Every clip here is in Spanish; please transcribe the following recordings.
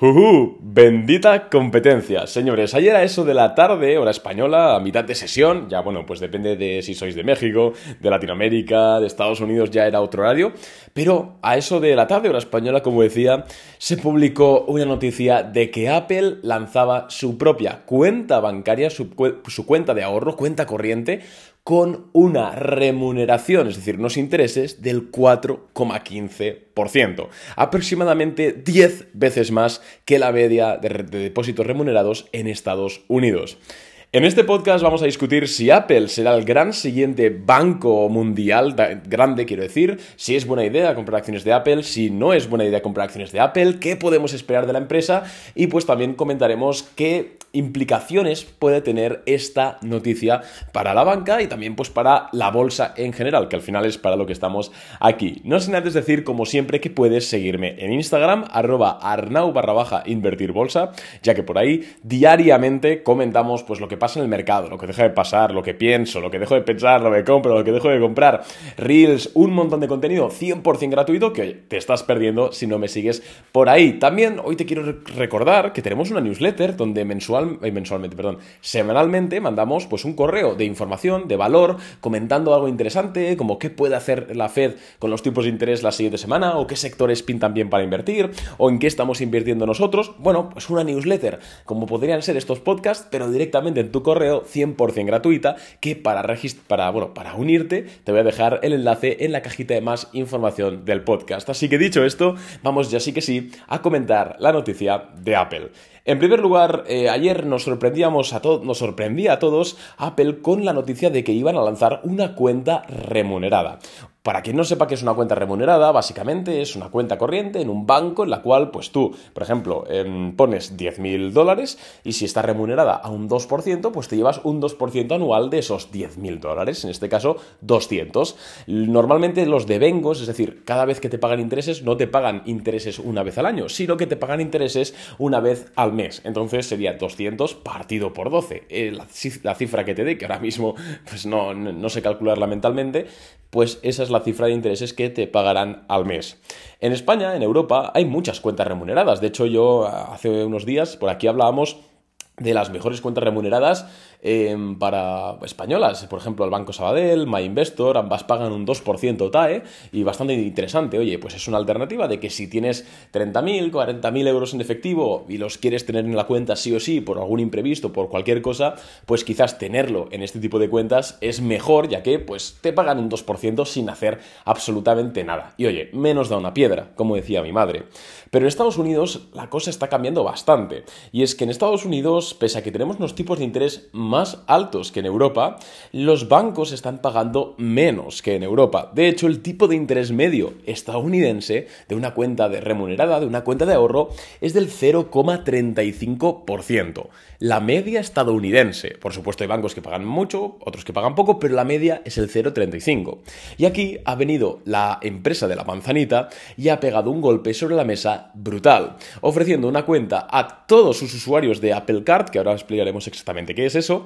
¡Jujú! Bendita competencia. Señores, ayer a eso de la tarde, hora española, a mitad de sesión, ya bueno, pues depende de si sois de México, de Latinoamérica, de Estados Unidos, ya era otro horario, pero a eso de la tarde, hora española, como decía, se publicó una noticia de que Apple lanzaba su propia cuenta bancaria, su cuenta de ahorro, cuenta corriente, con una remuneración, es decir, unos intereses del 4,15%, aproximadamente 10 veces más que la media de, depósitos remunerados en Estados Unidos. En este podcast vamos a discutir si Apple será el gran siguiente banco mundial, grande quiero decir, si es buena idea comprar acciones de Apple, si no es buena idea comprar acciones de Apple, qué podemos esperar de la empresa y pues también comentaremos qué implicaciones puede tener esta noticia para la banca y también pues para la bolsa en general, que al final es para lo que estamos aquí. No sin antes decir, como siempre, que puedes seguirme en Instagram, arroba arnau barra baja invertir bolsa, ya que por ahí diariamente comentamos pues lo que pasa en el mercado, lo que deja de pasar, lo que pienso, lo que dejo de pensar, lo que compro, lo que dejo de comprar, reels, un montón de contenido 100% gratuito que te estás perdiendo si no me sigues por ahí. También hoy te quiero recordar que tenemos una newsletter donde mensual eh, mensualmente, perdón, semanalmente mandamos pues un correo de información, de valor, comentando algo interesante, como qué puede hacer la Fed con los tipos de interés la siguiente semana, o qué sectores pintan bien para invertir, o en qué estamos invirtiendo nosotros. Bueno, pues una newsletter, como podrían ser estos podcasts, pero directamente en tu correo 100% gratuita, que para, para, bueno, para unirte te voy a dejar el enlace en la cajita de más información del podcast. Así que dicho esto, vamos ya sí que sí a comentar la noticia de Apple. En primer lugar, eh, ayer nos sorprendíamos a nos sorprendía a todos Apple con la noticia de que iban a lanzar una cuenta remunerada. Para quien no sepa qué es una cuenta remunerada, básicamente es una cuenta corriente en un banco en la cual, pues tú, por ejemplo, em, pones 10.000 dólares y si está remunerada a un 2%, pues te llevas un 2% anual de esos 10.000 dólares, en este caso 200. Normalmente los devengos, es decir, cada vez que te pagan intereses, no te pagan intereses una vez al año, sino que te pagan intereses una vez al mes. Entonces sería 200 partido por 12. Eh, la, cifra que te dé, que ahora mismo pues no, no sé calcularla mentalmente, pues esa es la cifra de intereses que te pagarán al mes. En España, en Europa, hay muchas cuentas remuneradas. De hecho, yo hace unos días por aquí hablábamos de las mejores cuentas remuneradas Em, para españolas. Por ejemplo, el Banco Sabadell, MyInvestor, ambas pagan un 2% TAE y bastante interesante. Oye, pues es una alternativa de que si tienes 30.000, 40.000 euros en efectivo y los quieres tener en la cuenta sí o sí por algún imprevisto, por cualquier cosa, pues quizás tenerlo en este tipo de cuentas es mejor ya que pues te pagan un 2% sin hacer absolutamente nada. Y oye, menos da una piedra, como decía mi madre. Pero en Estados Unidos la cosa está cambiando bastante. Y es que en Estados Unidos, pese a que tenemos unos tipos de interés más altos que en Europa, los bancos están pagando menos que en Europa. De hecho, el tipo de interés medio estadounidense de una cuenta de remunerada, de una cuenta de ahorro, es del 0,35%. La media estadounidense, por supuesto hay bancos que pagan mucho, otros que pagan poco, pero la media es el 0,35. Y aquí ha venido la empresa de la manzanita y ha pegado un golpe sobre la mesa brutal, ofreciendo una cuenta a todos sus usuarios de Apple Card, que ahora explicaremos exactamente qué es eso,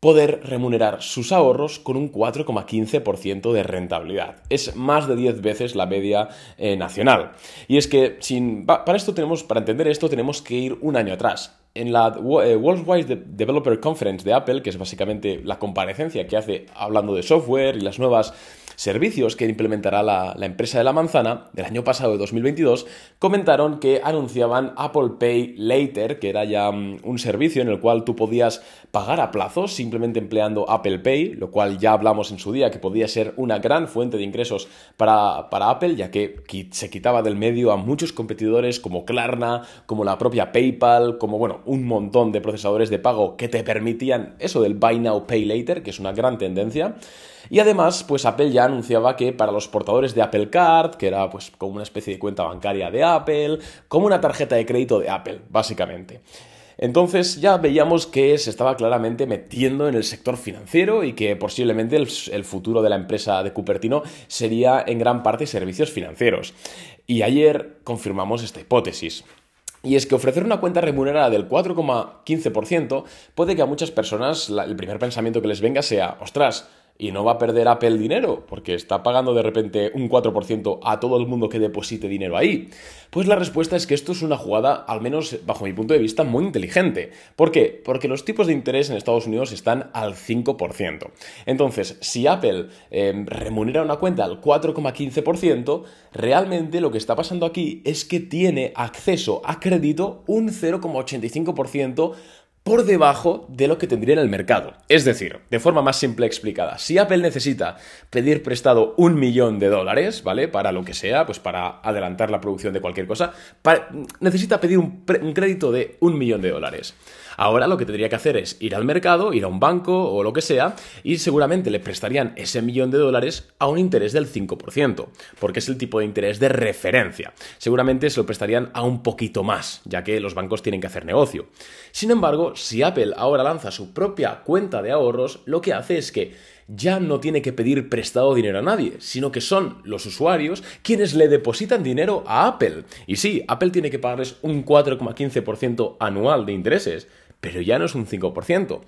poder remunerar sus ahorros con un 4,15% de rentabilidad. Es más de 10 veces la media eh, nacional. Y es que sin, para esto tenemos, para entender esto, tenemos que ir un año atrás. En la eh, Worldwide Developer Conference de Apple, que es básicamente la comparecencia que hace hablando de software y las nuevas servicios que implementará la, empresa de la manzana del año pasado de 2022, comentaron que anunciaban Apple Pay Later, que era ya mm, un servicio en el cual tú podías pagar a plazos simplemente empleando Apple Pay, lo cual ya hablamos en su día que podía ser una gran fuente de ingresos para, para Apple, ya que se quitaba del medio a muchos competidores como Klarna, como la propia PayPal, como bueno, un montón de procesadores de pago que te permitían eso del Buy Now Pay Later, que es una gran tendencia. Y además, pues Apple ya anunciaba que para los portadores de Apple Card, que era pues como una especie de cuenta bancaria de Apple, como una tarjeta de crédito de Apple, básicamente. Entonces ya veíamos que se estaba claramente metiendo en el sector financiero y que posiblemente el, futuro de la empresa de Cupertino sería en gran parte servicios financieros. Y ayer confirmamos esta hipótesis. Y es que ofrecer una cuenta remunerada del 4,15% puede que a muchas personas el primer pensamiento que les venga sea, ostras, y no va a perder Apple dinero porque está pagando de repente un 4% a todo el mundo que deposite dinero ahí. Pues la respuesta es que esto es una jugada, al menos bajo mi punto de vista, muy inteligente. ¿Por qué? Porque los tipos de interés en Estados Unidos están al 5%. Entonces, si Apple em, remunera una cuenta al 4,15%, realmente lo que está pasando aquí es que tiene acceso a crédito un 0,85% por debajo de lo que tendría en el mercado. Es decir, de forma más simple explicada, si Apple necesita pedir prestado un millón de dólares, ¿vale? Para lo que sea, pues para adelantar la producción de cualquier cosa, necesita pedir un, un crédito de un millón de dólares. Ahora lo que tendría que hacer es ir al mercado, ir a un banco o lo que sea, y seguramente le prestarían ese millón de dólares a un interés del 5%, porque es el tipo de interés de referencia. Seguramente se lo prestarían a un poquito más, ya que los bancos tienen que hacer negocio. Sin embargo, si Apple ahora lanza su propia cuenta de ahorros, lo que hace es que ya no tiene que pedir prestado dinero a nadie, sino que son los usuarios quienes le depositan dinero a Apple. Y sí, Apple tiene que pagarles un 4,15% anual de intereses, pero ya no es un 5%.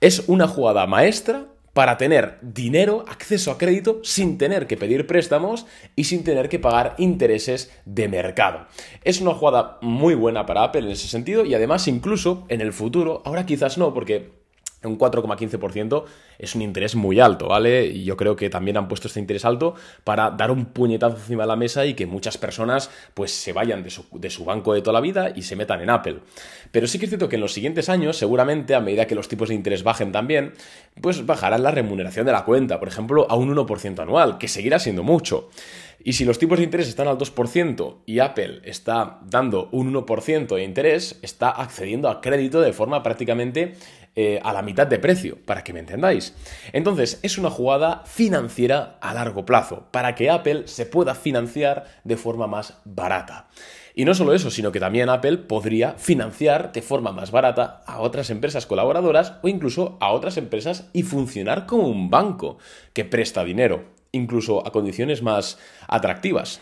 Es una jugada maestra para tener dinero, acceso a crédito, sin tener que pedir préstamos y sin tener que pagar intereses de mercado. Es una jugada muy buena para Apple en ese sentido y además incluso en el futuro, ahora quizás no, porque un 4,15% es un interés muy alto, ¿vale? Y yo creo que también han puesto este interés alto para dar un puñetazo encima de la mesa y que muchas personas pues se vayan de su, de su, banco de toda la vida y se metan en Apple. Pero sí que es cierto que en los siguientes años, seguramente, a medida que los tipos de interés bajen también, pues bajarán la remuneración de la cuenta, por ejemplo, a un 1% anual, que seguirá siendo mucho. Y si los tipos de interés están al 2% y Apple está dando un 1% de interés, está accediendo a crédito de forma prácticamente eh, a la mitad de precio, para que me entendáis. Entonces, es una jugada financiera a largo plazo, para que Apple se pueda financiar de forma más barata. Y no solo eso, sino que también Apple podría financiar de forma más barata a otras empresas colaboradoras o incluso a otras empresas y funcionar como un banco que presta dinero, incluso a condiciones más atractivas.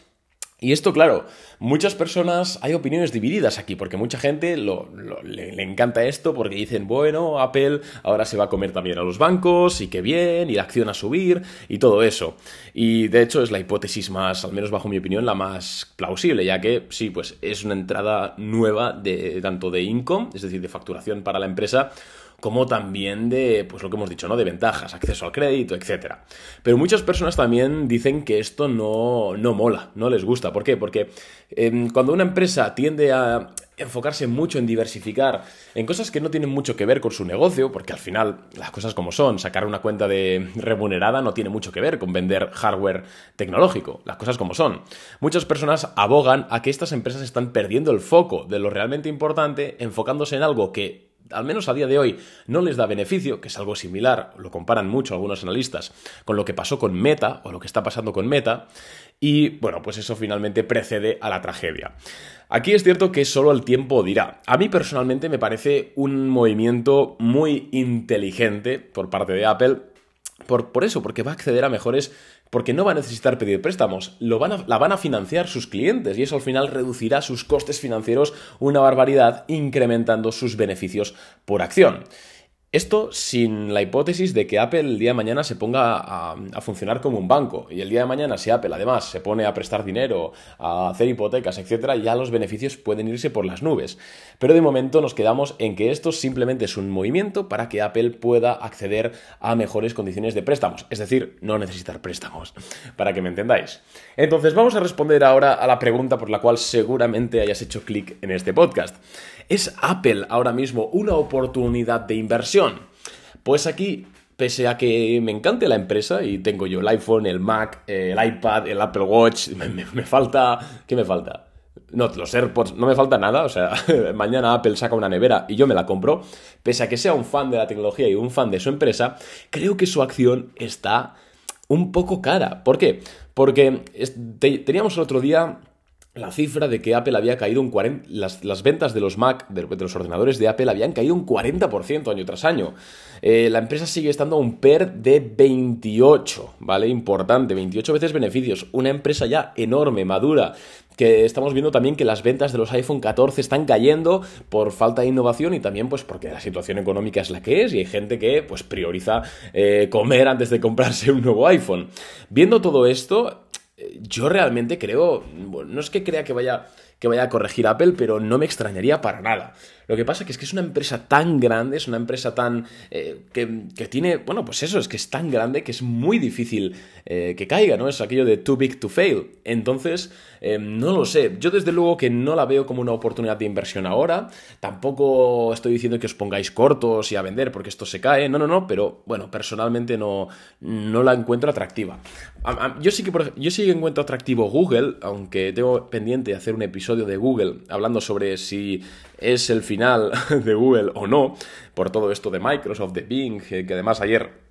Y esto, claro, muchas personas, hay opiniones divididas aquí, porque mucha gente le, encanta esto porque dicen, bueno, Apple ahora se va a comer también a los bancos, y qué bien, y la acción a subir, y todo eso. Y de hecho es la hipótesis más, al menos bajo mi opinión, la más plausible, ya que sí, pues es una entrada nueva de tanto de income, es decir, de facturación para la empresa, como también de, pues lo que hemos dicho, ¿no? De ventajas, acceso al crédito, etc. Pero muchas personas también dicen que esto no, no mola, no les gusta. ¿Por qué? Porque em, cuando una empresa tiende a enfocarse mucho en diversificar en cosas que no tienen mucho que ver con su negocio, porque al final las cosas como son, sacar una cuenta de remunerada no tiene mucho que ver con vender hardware tecnológico, las cosas como son. Muchas personas abogan a que estas empresas están perdiendo el foco de lo realmente importante, enfocándose en algo que al menos a día de hoy, no les da beneficio, que es algo similar, lo comparan mucho algunos analistas, con lo que pasó con Meta o lo que está pasando con Meta, y bueno, pues eso finalmente precede a la tragedia. Aquí es cierto que solo el tiempo dirá. A mí personalmente me parece un movimiento muy inteligente por parte de Apple, por, por, eso, porque va a acceder a mejores porque no va a necesitar pedir préstamos, lo van a, la van a financiar sus clientes y eso al final reducirá sus costes financieros una barbaridad, incrementando sus beneficios por acción. Esto sin la hipótesis de que Apple el día de mañana se ponga a, funcionar como un banco. Y el día de mañana, si Apple además se pone a prestar dinero, a hacer hipotecas, etcétera, ya los beneficios pueden irse por las nubes. Pero de momento nos quedamos en que esto simplemente es un movimiento para que Apple pueda acceder a mejores condiciones de préstamos. Es decir, no necesitar préstamos, para que me entendáis. Entonces, vamos a responder ahora a la pregunta por la cual seguramente hayas hecho clic en este podcast. ¿Es Apple ahora mismo una oportunidad de inversión? Pues aquí pese a que me encante la empresa y tengo yo el iPhone, el Mac, el iPad, el Apple Watch, me, falta... ¿Qué me falta? No, los AirPods, no me falta nada, o sea, mañana Apple saca una nevera y yo me la compro, pese a que sea un fan de la tecnología y un fan de su empresa, creo que su acción está un poco cara. ¿Por qué? Porque teníamos el otro día la cifra de que Apple había caído un 40%, las, ventas de los Mac, de, los ordenadores de Apple, habían caído un 40% año tras año. Eh, la empresa sigue estando a un PER de 28, ¿vale? Importante, 28 veces beneficios. Una empresa ya enorme, madura, que estamos viendo también que las ventas de los iPhone 14 están cayendo por falta de innovación y también pues porque la situación económica es la que es y hay gente que pues prioriza eh, comer antes de comprarse un nuevo iPhone. Viendo todo esto, yo realmente creo, no es que crea que vaya, que vaya a corregir Apple, pero no me extrañaría para nada. Lo que pasa que es que es una empresa tan grande, es una empresa tan... Eh, que, tiene... Bueno, pues eso, es que es tan grande que es muy difícil eh, que caiga, ¿no? Es aquello de too big to fail. Entonces, eh, no lo sé. Yo desde luego que no la veo como una oportunidad de inversión ahora. Tampoco estoy diciendo que os pongáis cortos y a vender porque esto se cae. No, no, no. Pero bueno, personalmente no, no la encuentro atractiva. Yo sí, que, yo sí que encuentro atractivo Google, aunque tengo pendiente de hacer un episodio de Google hablando sobre si es el final de Google o no, por todo esto de Microsoft, de Bing, eh, que además ayer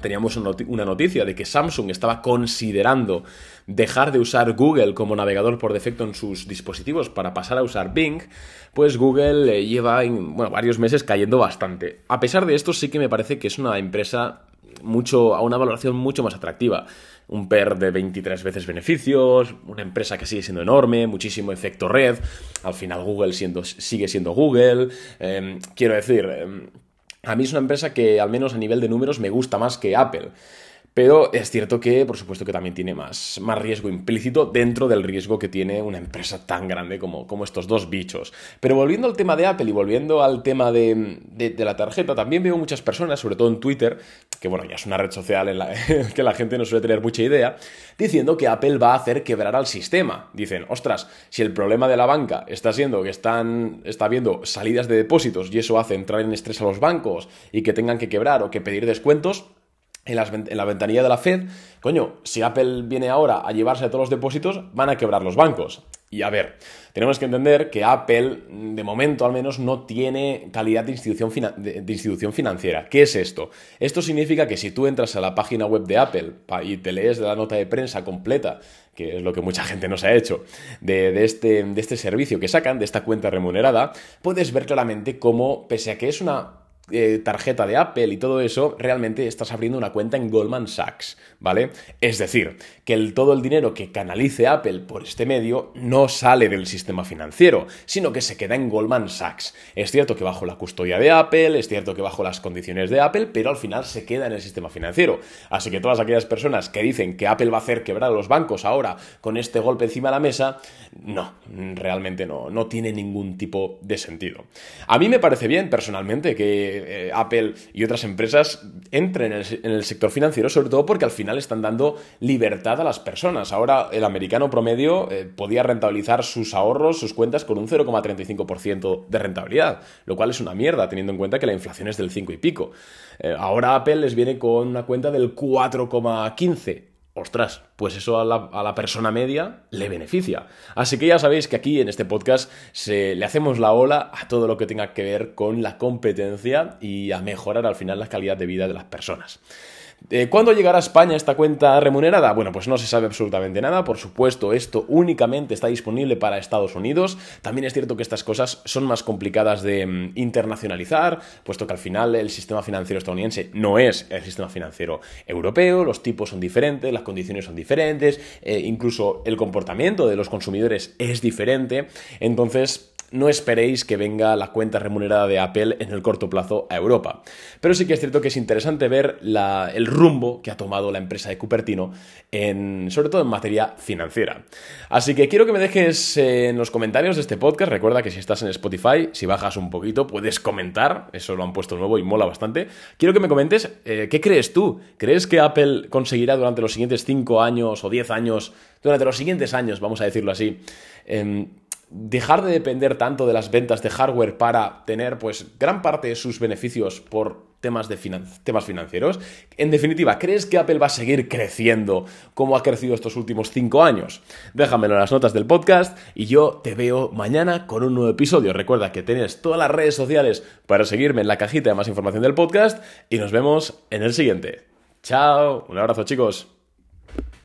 teníamos una noticia de que Samsung estaba considerando dejar de usar Google como navegador por defecto en sus dispositivos para pasar a usar Bing, pues Google eh, lleva bueno, varios meses cayendo bastante. A pesar de esto, sí que me parece que es una empresa mucho, a una valoración mucho más atractiva. Un PER de 23 veces beneficios, una empresa que sigue siendo enorme, muchísimo efecto red. Al final Google siendo, sigue siendo Google. Em, quiero decir, em, a mí es una empresa que al menos a nivel de números me gusta más que Apple. Pero es cierto que, por supuesto, que también tiene más, más riesgo implícito dentro del riesgo que tiene una empresa tan grande como, como estos dos bichos. Pero volviendo al tema de Apple y volviendo al tema de, de, la tarjeta, también veo muchas personas, sobre todo en Twitter, que bueno, ya es una red social en la que la gente no suele tener mucha idea, diciendo que Apple va a hacer quebrar al sistema. Dicen, ostras, si el problema de la banca está siendo que están, está habiendo salidas de depósitos y eso hace entrar en estrés a los bancos y que tengan que quebrar o que pedir descuentos, en, la ventanilla de la Fed, coño, si Apple viene ahora a llevarse todos los depósitos, van a quebrar los bancos. Y a ver, tenemos que entender que Apple, de momento al menos, no tiene calidad de institución, de, institución, financiera. ¿Qué es esto? Esto significa que si tú entras a la página web de Apple y te lees la nota de prensa completa, que es lo que mucha gente nos ha hecho, de, este, de este servicio que sacan, de esta cuenta remunerada, puedes ver claramente cómo, pese a que es una eh, tarjeta de Apple y todo eso, realmente estás abriendo una cuenta en Goldman Sachs, ¿vale? Es decir, que todo el dinero que canalice Apple por este medio no sale del sistema financiero, sino que se queda en Goldman Sachs. Es cierto que bajo la custodia de Apple, es cierto que bajo las condiciones de Apple, pero al final se queda en el sistema financiero. Así que todas aquellas personas que dicen que Apple va a hacer quebrar a los bancos ahora con este golpe encima de la mesa, no, realmente no, no tiene ningún tipo de sentido. A mí me parece bien personalmente que eh, Apple y otras empresas entren en el, sector financiero, sobre todo porque al final están dando libertad a las personas. Ahora el americano promedio eh, podía rentabilizar sus ahorros, sus cuentas con un 0,35% de rentabilidad, lo cual es una mierda teniendo en cuenta que la inflación es del 5 y pico. Eh, ahora Apple les viene con una cuenta del 4,15 ostras, pues eso a la, persona media le beneficia. Así que ya sabéis que aquí en este podcast se, le hacemos la ola a todo lo que tenga que ver con la competencia y a mejorar al final la calidad de vida de las personas. Eh, ¿Cuándo llegará a España esta cuenta remunerada? Bueno, pues no se sabe absolutamente nada. Por supuesto, esto únicamente está disponible para Estados Unidos. También es cierto que estas cosas son más complicadas de mm, internacionalizar, puesto que al final el sistema financiero estadounidense no es el sistema financiero europeo, los tipos son diferentes, las condiciones son diferentes, eh, incluso el comportamiento de los consumidores es diferente. Entonces, no esperéis que venga la cuenta remunerada de Apple en el corto plazo a Europa. Pero sí que es cierto que es interesante ver el rumbo que ha tomado la empresa de Cupertino, sobre todo en materia financiera. Así que quiero que me dejes en los comentarios de este podcast. Recuerda que si estás en Spotify, si bajas un poquito, puedes comentar. Eso lo han puesto nuevo y mola bastante. Quiero que me comentes eh, qué crees tú. ¿Crees que Apple conseguirá durante los siguientes 5 años o 10 años, durante los siguientes años, vamos a decirlo así, em, dejar de depender tanto de las ventas de hardware para tener pues gran parte de sus beneficios por temas, de temas financieros. En definitiva, ¿crees que Apple va a seguir creciendo como ha crecido estos últimos cinco años? Déjamelo en las notas del podcast y yo te veo mañana con un nuevo episodio. Recuerda que tienes todas las redes sociales para seguirme en la cajita de más información del podcast y nos vemos en el siguiente. Chao, un abrazo chicos.